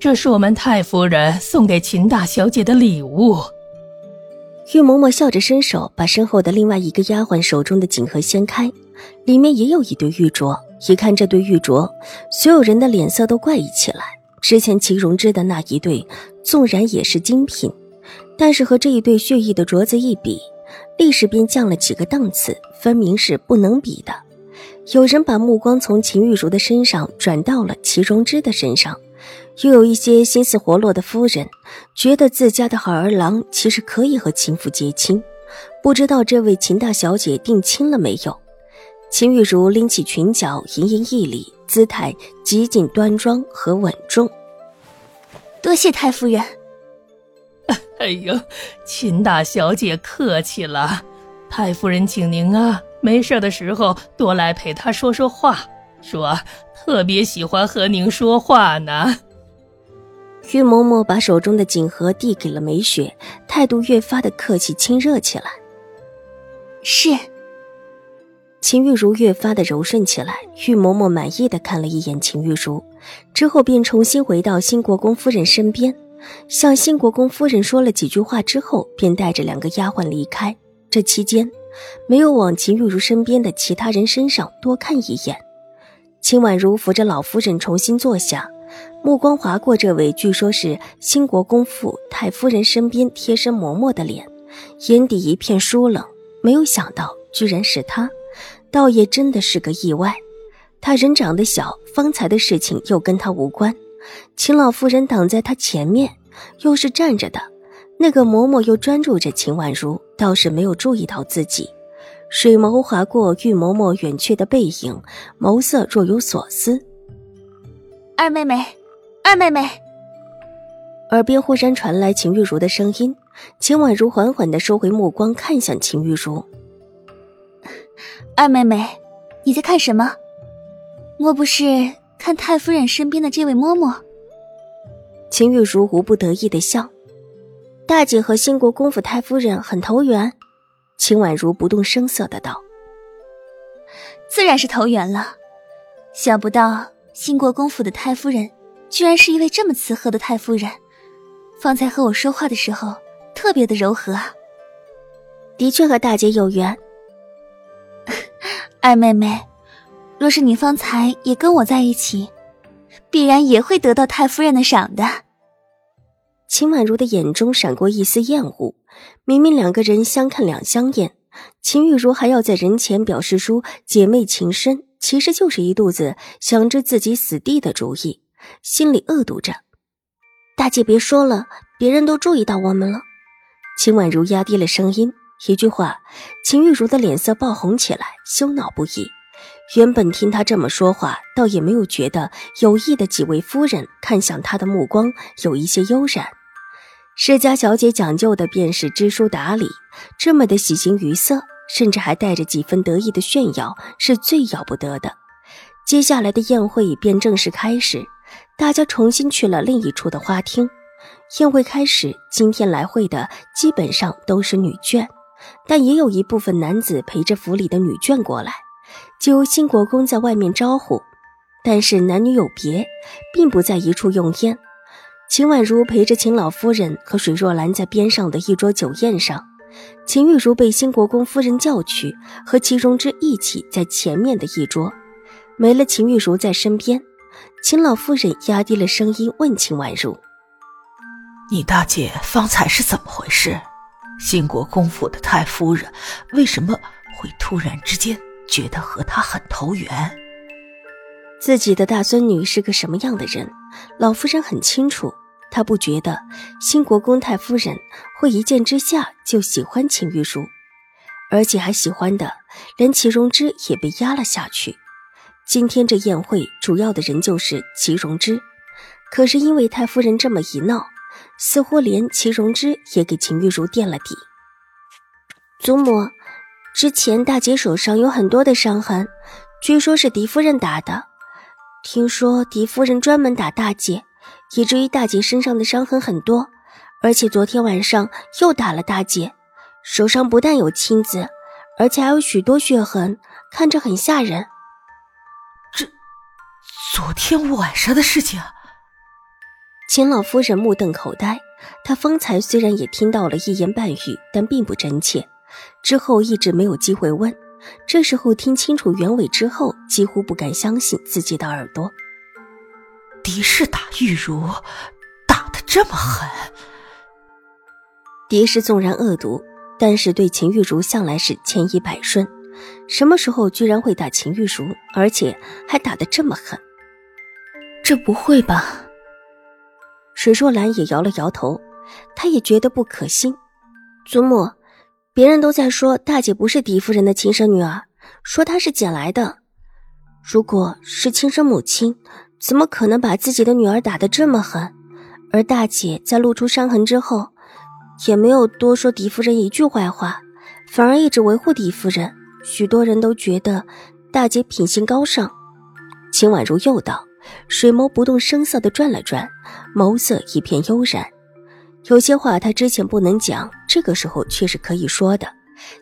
这是我们太夫人送给秦大小姐的礼物。玉嬷嬷笑着伸手，把身后的另外一个丫鬟手中的锦盒掀开，里面也有一对玉镯。一看这对玉镯，所有人的脸色都怪异起来。之前齐荣之的那一对，纵然也是精品，但是和这一对血玉的镯子一比，立时便降了几个档次，分明是不能比的。有人把目光从秦玉茹的身上转到了齐荣之的身上。又有一些心思活络的夫人，觉得自家的好儿郎其实可以和秦府结亲，不知道这位秦大小姐定亲了没有？秦玉茹拎起裙角，盈盈一礼，姿态极尽端庄和稳重。多谢太夫人。哎呦，秦大小姐客气了，太夫人请您啊，没事的时候多来陪她说说话，说特别喜欢和您说话呢。玉嬷嬷把手中的锦盒递给了梅雪，态度越发的客气亲热起来。是。秦玉茹越发的柔顺起来。玉嬷嬷满意的看了一眼秦玉茹，之后便重新回到新国公夫人身边，向新国公夫人说了几句话之后，便带着两个丫鬟离开。这期间，没有往秦玉茹身边的其他人身上多看一眼。秦婉如扶着老夫人重新坐下。目光划过这位据说是兴国公府太夫人身边贴身嬷嬷的脸，眼底一片疏冷。没有想到，居然是他，倒也真的是个意外。他人长得小，方才的事情又跟他无关。秦老夫人挡在他前面，又是站着的，那个嬷嬷又专注着秦婉如，倒是没有注意到自己。水眸划过玉嬷嬷远去的背影，眸色若有所思。二妹妹，二妹妹。耳边忽然传来秦玉茹的声音，秦婉如缓缓的收回目光，看向秦玉茹。二妹妹，你在看什么？莫不是看太夫人身边的这位嬷嬷？秦玉茹无不得意的笑。大姐和兴国公府太夫人很投缘。秦婉如不动声色的道：“自然是投缘了，想不到。”兴国公府的太夫人，居然是一位这么慈和的太夫人。方才和我说话的时候，特别的柔和。的确和大姐有缘。二妹妹，若是你方才也跟我在一起，必然也会得到太夫人的赏的。秦婉如的眼中闪过一丝厌恶。明明两个人相看两相厌，秦玉茹还要在人前表示出姐妹情深。其实就是一肚子想着自己死地的主意，心里恶毒着。大姐别说了，别人都注意到我们了。秦婉如压低了声音，一句话，秦玉茹的脸色爆红起来，羞恼不已。原本听她这么说话，倒也没有觉得有意的几位夫人看向她的目光有一些悠然。世家小姐讲究的便是知书达理，这么的喜形于色。甚至还带着几分得意的炫耀，是最要不得的。接下来的宴会便正式开始，大家重新去了另一处的花厅。宴会开始，今天来会的基本上都是女眷，但也有一部分男子陪着府里的女眷过来，就由新国公在外面招呼。但是男女有别，并不在一处用宴。秦婉如陪着秦老夫人和水若兰在边上的一桌酒宴上。秦玉茹被新国公夫人叫去，和齐荣之一起在前面的一桌。没了秦玉茹在身边，秦老夫人压低了声音问秦婉如：“你大姐方才是怎么回事？新国公府的太夫人为什么会突然之间觉得和她很投缘？”自己的大孙女是个什么样的人，老夫人很清楚。她不觉得新国公太夫人会一见之下就喜欢秦玉茹，而且还喜欢的连齐荣之也被压了下去。今天这宴会主要的人就是齐荣之，可是因为太夫人这么一闹，似乎连齐荣之也给秦玉茹垫了底。祖母，之前大姐手上有很多的伤痕，据说是狄夫人打的。听说狄夫人专门打大姐，以至于大姐身上的伤痕很多，而且昨天晚上又打了大姐，手上不但有青紫，而且还有许多血痕，看着很吓人。这，昨天晚上的事情。秦老夫人目瞪口呆，她方才虽然也听到了一言半语，但并不真切，之后一直没有机会问。这时候听清楚原委之后，几乎不敢相信自己的耳朵。狄氏打玉茹，打得这么狠。狄氏纵然恶毒，但是对秦玉茹向来是千依百顺，什么时候居然会打秦玉茹，而且还打得这么狠？这不会吧？水若兰也摇了摇头，她也觉得不可信。祖母，别人都在说大姐不是狄夫人的亲生女儿，说她是捡来的。如果是亲生母亲，怎么可能把自己的女儿打得这么狠？而大姐在露出伤痕之后，也没有多说狄夫人一句坏话，反而一直维护狄夫人。许多人都觉得大姐品行高尚。秦婉如又道。水眸不动声色地转了转，眸色一片悠然。有些话他之前不能讲，这个时候却是可以说的。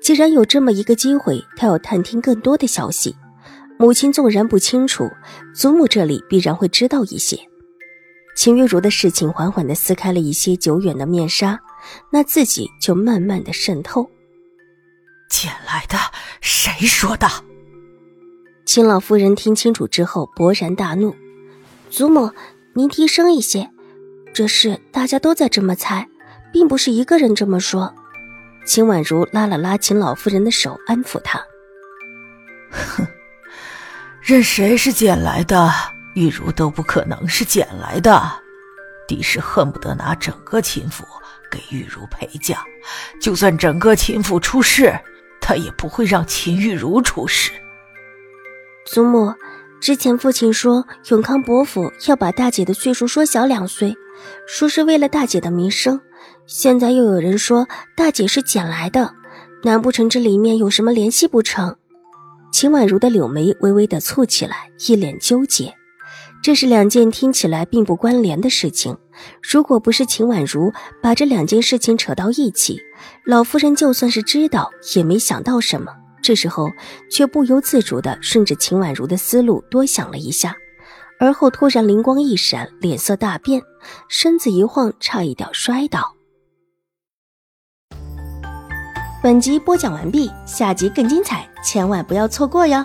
既然有这么一个机会，他要探听更多的消息。母亲纵然不清楚，祖母这里必然会知道一些。秦玉茹的事情缓缓地撕开了一些久远的面纱，那自己就慢慢的渗透。捡来的？谁说的？秦老夫人听清楚之后，勃然大怒。祖母，您低声一些，这事大家都在这么猜，并不是一个人这么说。秦婉如拉了拉秦老夫人的手，安抚她：“哼，任谁是捡来的，玉茹都不可能是捡来的。狄氏恨不得拿整个秦府给玉茹陪嫁，就算整个秦府出事，他也不会让秦玉茹出事。”祖母。之前父亲说永康伯府要把大姐的岁数缩小两岁，说是为了大姐的名声。现在又有人说大姐是捡来的，难不成这里面有什么联系不成？秦婉如的柳眉微微的蹙起来，一脸纠结。这是两件听起来并不关联的事情。如果不是秦婉如把这两件事情扯到一起，老夫人就算是知道，也没想到什么。这时候，却不由自主的顺着秦婉如的思路多想了一下，而后突然灵光一闪，脸色大变，身子一晃，差一点摔倒。本集播讲完毕，下集更精彩，千万不要错过哟！